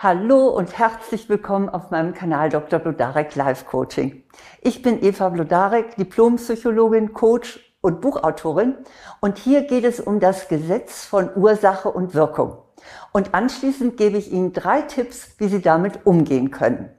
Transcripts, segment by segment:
Hallo und herzlich willkommen auf meinem Kanal Dr. Blodarek Live Coaching. Ich bin Eva Blodarek, Diplompsychologin, Coach und Buchautorin und hier geht es um das Gesetz von Ursache und Wirkung. Und anschließend gebe ich Ihnen drei Tipps, wie Sie damit umgehen können.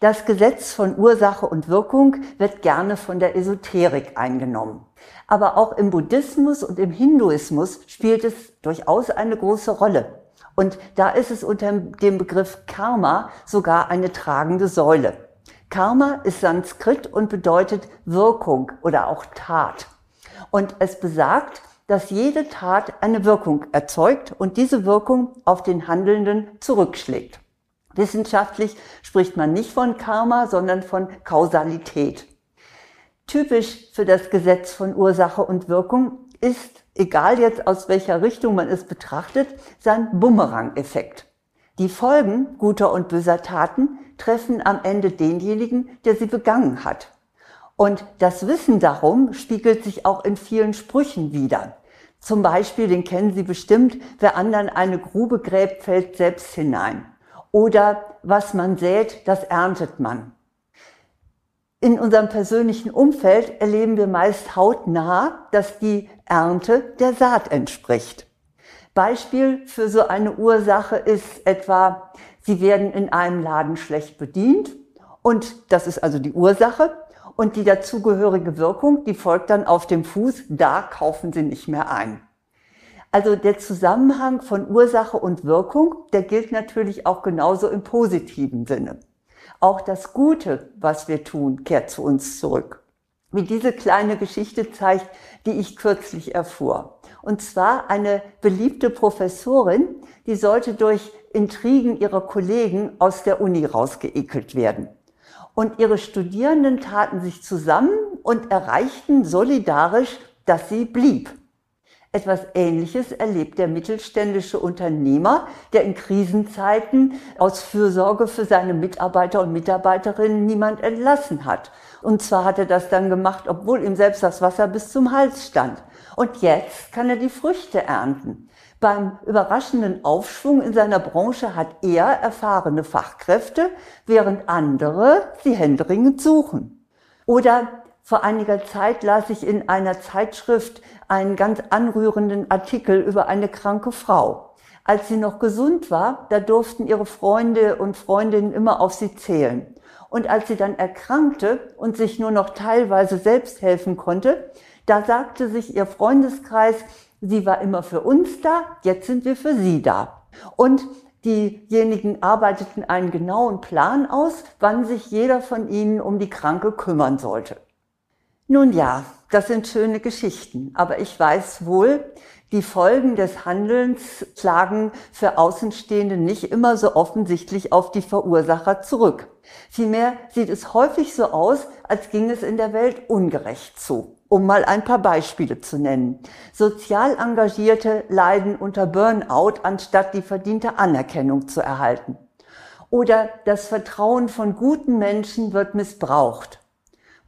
Das Gesetz von Ursache und Wirkung wird gerne von der Esoterik eingenommen. Aber auch im Buddhismus und im Hinduismus spielt es durchaus eine große Rolle. Und da ist es unter dem Begriff Karma sogar eine tragende Säule. Karma ist Sanskrit und bedeutet Wirkung oder auch Tat. Und es besagt, dass jede Tat eine Wirkung erzeugt und diese Wirkung auf den Handelnden zurückschlägt. Wissenschaftlich spricht man nicht von Karma, sondern von Kausalität. Typisch für das Gesetz von Ursache und Wirkung ist egal jetzt aus welcher Richtung man es betrachtet, sein Bumerang-Effekt. Die Folgen guter und böser Taten treffen am Ende denjenigen, der sie begangen hat. Und das Wissen darum spiegelt sich auch in vielen Sprüchen wider. Zum Beispiel, den kennen Sie bestimmt, wer anderen eine Grube gräbt, fällt selbst hinein. Oder was man sät, das erntet man. In unserem persönlichen Umfeld erleben wir meist hautnah, dass die Ernte der Saat entspricht. Beispiel für so eine Ursache ist etwa, Sie werden in einem Laden schlecht bedient und das ist also die Ursache und die dazugehörige Wirkung, die folgt dann auf dem Fuß, da kaufen Sie nicht mehr ein. Also der Zusammenhang von Ursache und Wirkung, der gilt natürlich auch genauso im positiven Sinne. Auch das Gute, was wir tun, kehrt zu uns zurück. Wie diese kleine Geschichte zeigt, die ich kürzlich erfuhr. Und zwar eine beliebte Professorin, die sollte durch Intrigen ihrer Kollegen aus der Uni rausgeekelt werden. Und ihre Studierenden taten sich zusammen und erreichten solidarisch, dass sie blieb. Etwas Ähnliches erlebt der mittelständische Unternehmer, der in Krisenzeiten aus Fürsorge für seine Mitarbeiter und Mitarbeiterinnen niemand entlassen hat. Und zwar hat er das dann gemacht, obwohl ihm selbst das Wasser bis zum Hals stand. Und jetzt kann er die Früchte ernten. Beim überraschenden Aufschwung in seiner Branche hat er erfahrene Fachkräfte, während andere sie händeringend suchen. Oder vor einiger Zeit las ich in einer Zeitschrift einen ganz anrührenden Artikel über eine kranke Frau. Als sie noch gesund war, da durften ihre Freunde und Freundinnen immer auf sie zählen. Und als sie dann erkrankte und sich nur noch teilweise selbst helfen konnte, da sagte sich ihr Freundeskreis, sie war immer für uns da, jetzt sind wir für sie da. Und diejenigen arbeiteten einen genauen Plan aus, wann sich jeder von ihnen um die Kranke kümmern sollte. Nun ja, das sind schöne Geschichten, aber ich weiß wohl, die Folgen des Handelns schlagen für Außenstehende nicht immer so offensichtlich auf die Verursacher zurück. Vielmehr sieht es häufig so aus, als ging es in der Welt ungerecht zu. Um mal ein paar Beispiele zu nennen. Sozial Engagierte leiden unter Burnout, anstatt die verdiente Anerkennung zu erhalten. Oder das Vertrauen von guten Menschen wird missbraucht.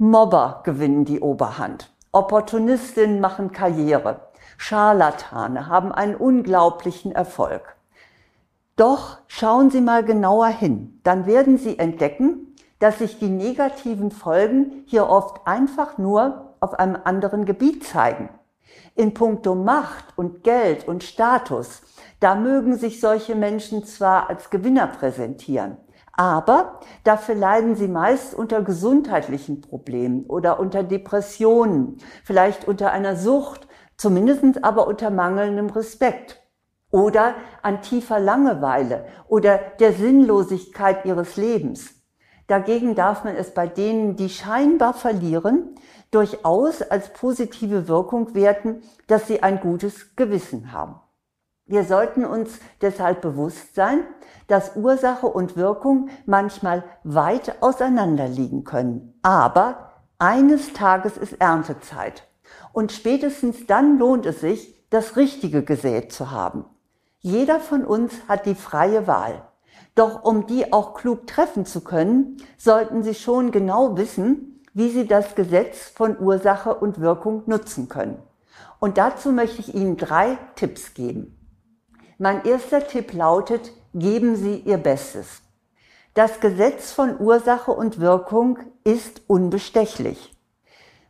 Mobber gewinnen die Oberhand. Opportunistinnen machen Karriere. Scharlatane haben einen unglaublichen Erfolg. Doch schauen Sie mal genauer hin, dann werden Sie entdecken, dass sich die negativen Folgen hier oft einfach nur auf einem anderen Gebiet zeigen. In puncto Macht und Geld und Status, da mögen sich solche Menschen zwar als Gewinner präsentieren, aber dafür leiden sie meist unter gesundheitlichen Problemen oder unter Depressionen, vielleicht unter einer Sucht, zumindest aber unter mangelndem Respekt oder an tiefer Langeweile oder der Sinnlosigkeit ihres Lebens. Dagegen darf man es bei denen, die scheinbar verlieren, durchaus als positive Wirkung werten, dass sie ein gutes Gewissen haben. Wir sollten uns deshalb bewusst sein, dass Ursache und Wirkung manchmal weit auseinander liegen können. Aber eines Tages ist Erntezeit. Und spätestens dann lohnt es sich, das Richtige gesät zu haben. Jeder von uns hat die freie Wahl. Doch um die auch klug treffen zu können, sollten Sie schon genau wissen, wie Sie das Gesetz von Ursache und Wirkung nutzen können. Und dazu möchte ich Ihnen drei Tipps geben. Mein erster Tipp lautet, geben Sie Ihr Bestes. Das Gesetz von Ursache und Wirkung ist unbestechlich.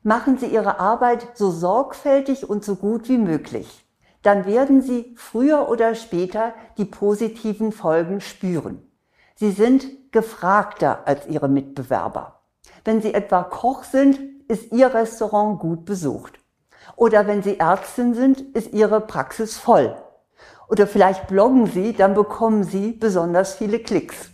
Machen Sie Ihre Arbeit so sorgfältig und so gut wie möglich. Dann werden Sie früher oder später die positiven Folgen spüren. Sie sind gefragter als Ihre Mitbewerber. Wenn Sie etwa Koch sind, ist Ihr Restaurant gut besucht. Oder wenn Sie Ärztin sind, ist Ihre Praxis voll. Oder vielleicht bloggen Sie, dann bekommen Sie besonders viele Klicks.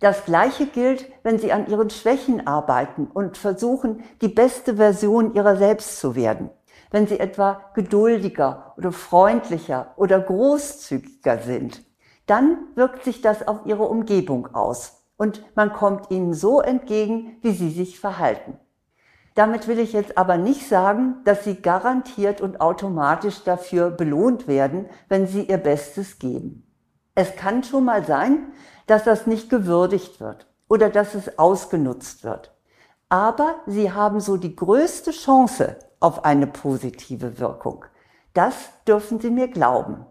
Das Gleiche gilt, wenn Sie an Ihren Schwächen arbeiten und versuchen, die beste Version Ihrer selbst zu werden. Wenn Sie etwa geduldiger oder freundlicher oder großzügiger sind, dann wirkt sich das auf Ihre Umgebung aus und man kommt Ihnen so entgegen, wie Sie sich verhalten. Damit will ich jetzt aber nicht sagen, dass Sie garantiert und automatisch dafür belohnt werden, wenn Sie Ihr Bestes geben. Es kann schon mal sein, dass das nicht gewürdigt wird oder dass es ausgenutzt wird. Aber sie haben so die größte Chance auf eine positive Wirkung. Das dürfen Sie mir glauben.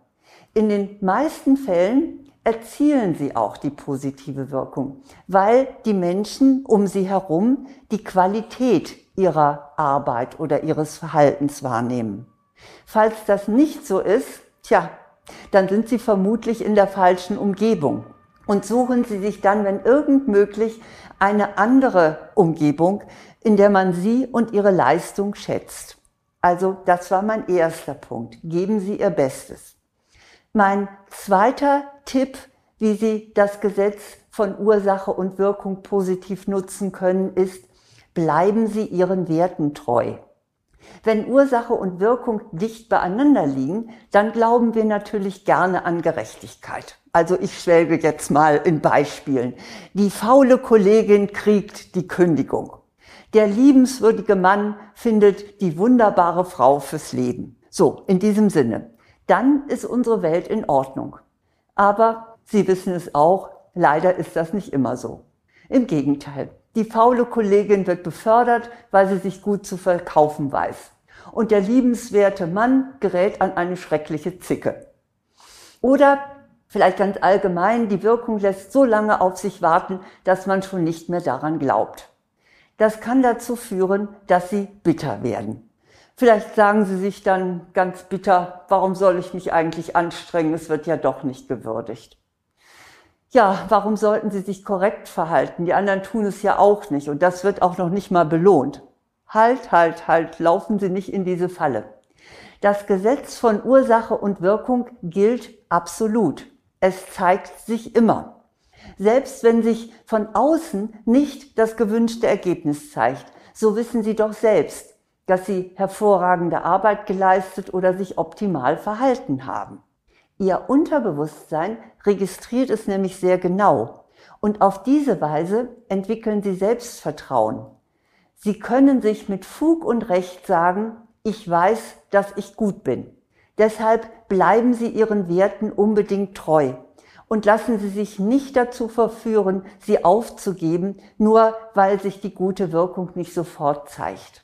In den meisten Fällen erzielen sie auch die positive Wirkung, weil die Menschen um sie herum die Qualität ihrer Arbeit oder ihres Verhaltens wahrnehmen. Falls das nicht so ist, tja, dann sind sie vermutlich in der falschen Umgebung und suchen Sie sich dann, wenn irgend möglich, eine andere Umgebung, in der man Sie und Ihre Leistung schätzt. Also das war mein erster Punkt. Geben Sie Ihr Bestes. Mein zweiter Tipp, wie Sie das Gesetz von Ursache und Wirkung positiv nutzen können, ist, bleiben Sie Ihren Werten treu. Wenn Ursache und Wirkung dicht beieinander liegen, dann glauben wir natürlich gerne an Gerechtigkeit. Also ich schwelge jetzt mal in Beispielen. Die faule Kollegin kriegt die Kündigung. Der liebenswürdige Mann findet die wunderbare Frau fürs Leben. So, in diesem Sinne. Dann ist unsere Welt in Ordnung. Aber Sie wissen es auch, leider ist das nicht immer so. Im Gegenteil. Die faule Kollegin wird befördert, weil sie sich gut zu verkaufen weiß. Und der liebenswerte Mann gerät an eine schreckliche Zicke. Oder vielleicht ganz allgemein, die Wirkung lässt so lange auf sich warten, dass man schon nicht mehr daran glaubt. Das kann dazu führen, dass sie bitter werden. Vielleicht sagen sie sich dann ganz bitter, warum soll ich mich eigentlich anstrengen, es wird ja doch nicht gewürdigt ja, warum sollten sie sich korrekt verhalten? Die anderen tun es ja auch nicht und das wird auch noch nicht mal belohnt. Halt, halt, halt, laufen Sie nicht in diese Falle. Das Gesetz von Ursache und Wirkung gilt absolut. Es zeigt sich immer. Selbst wenn sich von außen nicht das gewünschte Ergebnis zeigt, so wissen Sie doch selbst, dass Sie hervorragende Arbeit geleistet oder sich optimal verhalten haben. Ihr Unterbewusstsein registriert es nämlich sehr genau und auf diese Weise entwickeln Sie Selbstvertrauen. Sie können sich mit Fug und Recht sagen, ich weiß, dass ich gut bin. Deshalb bleiben Sie Ihren Werten unbedingt treu und lassen Sie sich nicht dazu verführen, sie aufzugeben, nur weil sich die gute Wirkung nicht sofort zeigt.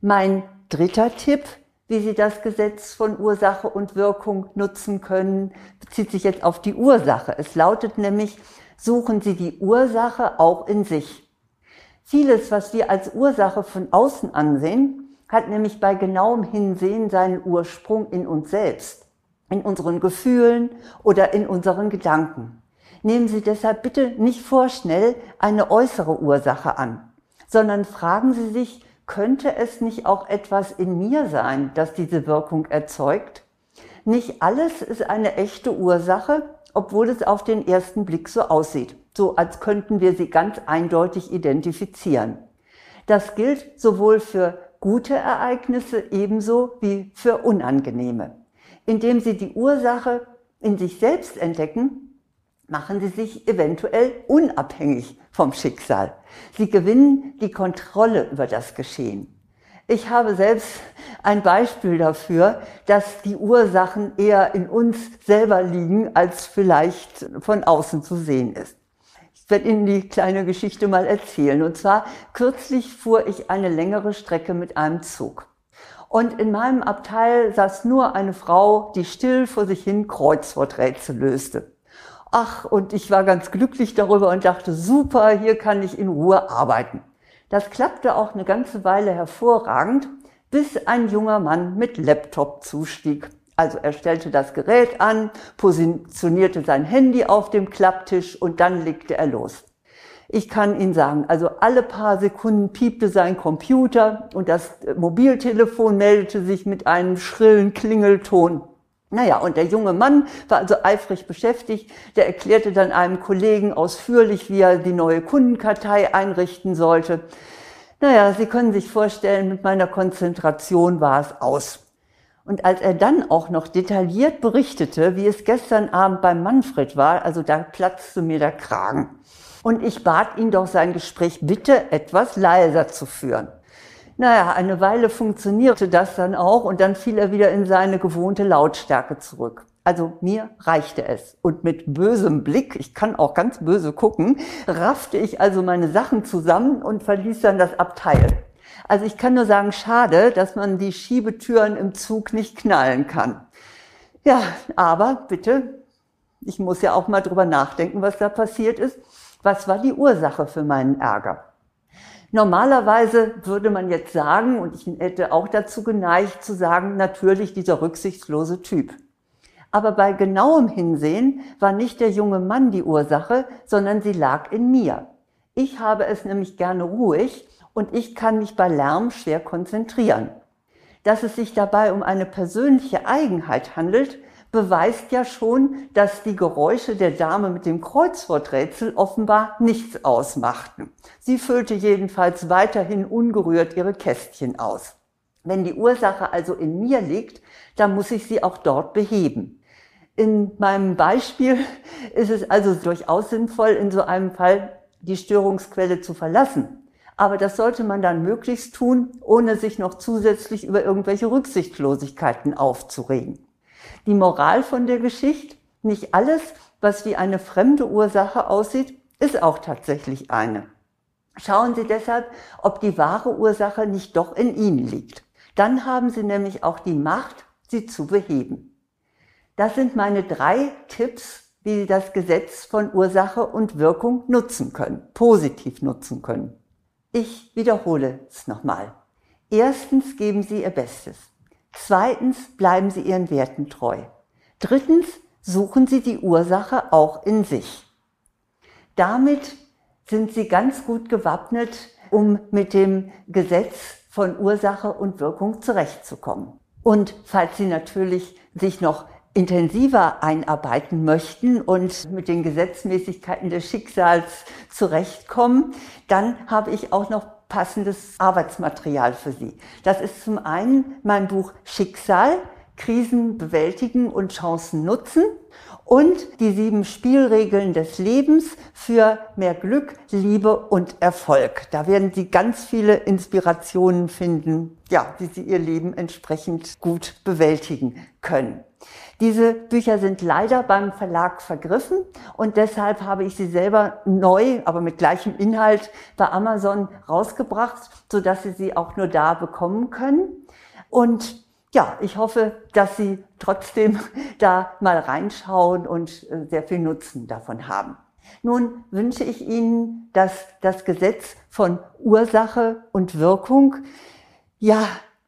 Mein dritter Tipp wie Sie das Gesetz von Ursache und Wirkung nutzen können, bezieht sich jetzt auf die Ursache. Es lautet nämlich, suchen Sie die Ursache auch in sich. Vieles, was wir als Ursache von außen ansehen, hat nämlich bei genauem Hinsehen seinen Ursprung in uns selbst, in unseren Gefühlen oder in unseren Gedanken. Nehmen Sie deshalb bitte nicht vorschnell eine äußere Ursache an, sondern fragen Sie sich, könnte es nicht auch etwas in mir sein, das diese Wirkung erzeugt? Nicht alles ist eine echte Ursache, obwohl es auf den ersten Blick so aussieht, so als könnten wir sie ganz eindeutig identifizieren. Das gilt sowohl für gute Ereignisse ebenso wie für unangenehme. Indem Sie die Ursache in sich selbst entdecken, machen sie sich eventuell unabhängig vom Schicksal. Sie gewinnen die Kontrolle über das Geschehen. Ich habe selbst ein Beispiel dafür, dass die Ursachen eher in uns selber liegen, als vielleicht von außen zu sehen ist. Ich werde Ihnen die kleine Geschichte mal erzählen. Und zwar kürzlich fuhr ich eine längere Strecke mit einem Zug. Und in meinem Abteil saß nur eine Frau, die still vor sich hin Kreuzworträtsel löste. Ach, und ich war ganz glücklich darüber und dachte, super, hier kann ich in Ruhe arbeiten. Das klappte auch eine ganze Weile hervorragend, bis ein junger Mann mit Laptop zustieg. Also er stellte das Gerät an, positionierte sein Handy auf dem Klapptisch und dann legte er los. Ich kann Ihnen sagen, also alle paar Sekunden piepte sein Computer und das Mobiltelefon meldete sich mit einem schrillen Klingelton. Naja, und der junge Mann war also eifrig beschäftigt. Der erklärte dann einem Kollegen ausführlich, wie er die neue Kundenkartei einrichten sollte. Naja, Sie können sich vorstellen, mit meiner Konzentration war es aus. Und als er dann auch noch detailliert berichtete, wie es gestern Abend beim Manfred war, also da platzte mir der Kragen. Und ich bat ihn doch sein Gespräch bitte etwas leiser zu führen. Naja, eine Weile funktionierte das dann auch und dann fiel er wieder in seine gewohnte Lautstärke zurück. Also mir reichte es. Und mit bösem Blick, ich kann auch ganz böse gucken, raffte ich also meine Sachen zusammen und verließ dann das Abteil. Also ich kann nur sagen, schade, dass man die Schiebetüren im Zug nicht knallen kann. Ja, aber bitte, ich muss ja auch mal drüber nachdenken, was da passiert ist. Was war die Ursache für meinen Ärger? Normalerweise würde man jetzt sagen, und ich hätte auch dazu geneigt zu sagen, natürlich dieser rücksichtslose Typ. Aber bei genauem Hinsehen war nicht der junge Mann die Ursache, sondern sie lag in mir. Ich habe es nämlich gerne ruhig und ich kann mich bei Lärm schwer konzentrieren. Dass es sich dabei um eine persönliche Eigenheit handelt, beweist ja schon, dass die Geräusche der Dame mit dem Kreuzworträtsel offenbar nichts ausmachten. Sie füllte jedenfalls weiterhin ungerührt ihre Kästchen aus. Wenn die Ursache also in mir liegt, dann muss ich sie auch dort beheben. In meinem Beispiel ist es also durchaus sinnvoll, in so einem Fall die Störungsquelle zu verlassen. Aber das sollte man dann möglichst tun, ohne sich noch zusätzlich über irgendwelche Rücksichtslosigkeiten aufzuregen. Die Moral von der Geschichte, nicht alles, was wie eine fremde Ursache aussieht, ist auch tatsächlich eine. Schauen Sie deshalb, ob die wahre Ursache nicht doch in Ihnen liegt. Dann haben Sie nämlich auch die Macht, sie zu beheben. Das sind meine drei Tipps, wie Sie das Gesetz von Ursache und Wirkung nutzen können, positiv nutzen können. Ich wiederhole es nochmal. Erstens geben Sie Ihr Bestes. Zweitens bleiben Sie Ihren Werten treu. Drittens suchen Sie die Ursache auch in sich. Damit sind Sie ganz gut gewappnet, um mit dem Gesetz von Ursache und Wirkung zurechtzukommen. Und falls Sie natürlich sich noch intensiver einarbeiten möchten und mit den Gesetzmäßigkeiten des Schicksals zurechtkommen, dann habe ich auch noch passendes Arbeitsmaterial für Sie. Das ist zum einen mein Buch Schicksal, Krisen bewältigen und Chancen nutzen und die sieben Spielregeln des Lebens für mehr Glück, Liebe und Erfolg. Da werden Sie ganz viele Inspirationen finden, ja, wie Sie Ihr Leben entsprechend gut bewältigen können. Diese Bücher sind leider beim Verlag vergriffen und deshalb habe ich sie selber neu, aber mit gleichem Inhalt bei Amazon rausgebracht, so dass Sie sie auch nur da bekommen können. Und ja, ich hoffe, dass Sie trotzdem da mal reinschauen und äh, sehr viel Nutzen davon haben. Nun wünsche ich Ihnen, dass das Gesetz von Ursache und Wirkung ja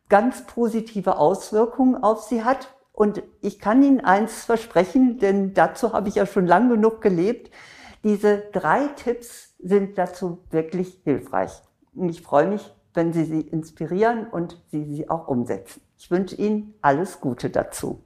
ganz positive Auswirkungen auf Sie hat und ich kann Ihnen eins versprechen, denn dazu habe ich ja schon lang genug gelebt. Diese drei Tipps sind dazu wirklich hilfreich. Und ich freue mich, wenn Sie sie inspirieren und Sie sie auch umsetzen. Ich wünsche Ihnen alles Gute dazu.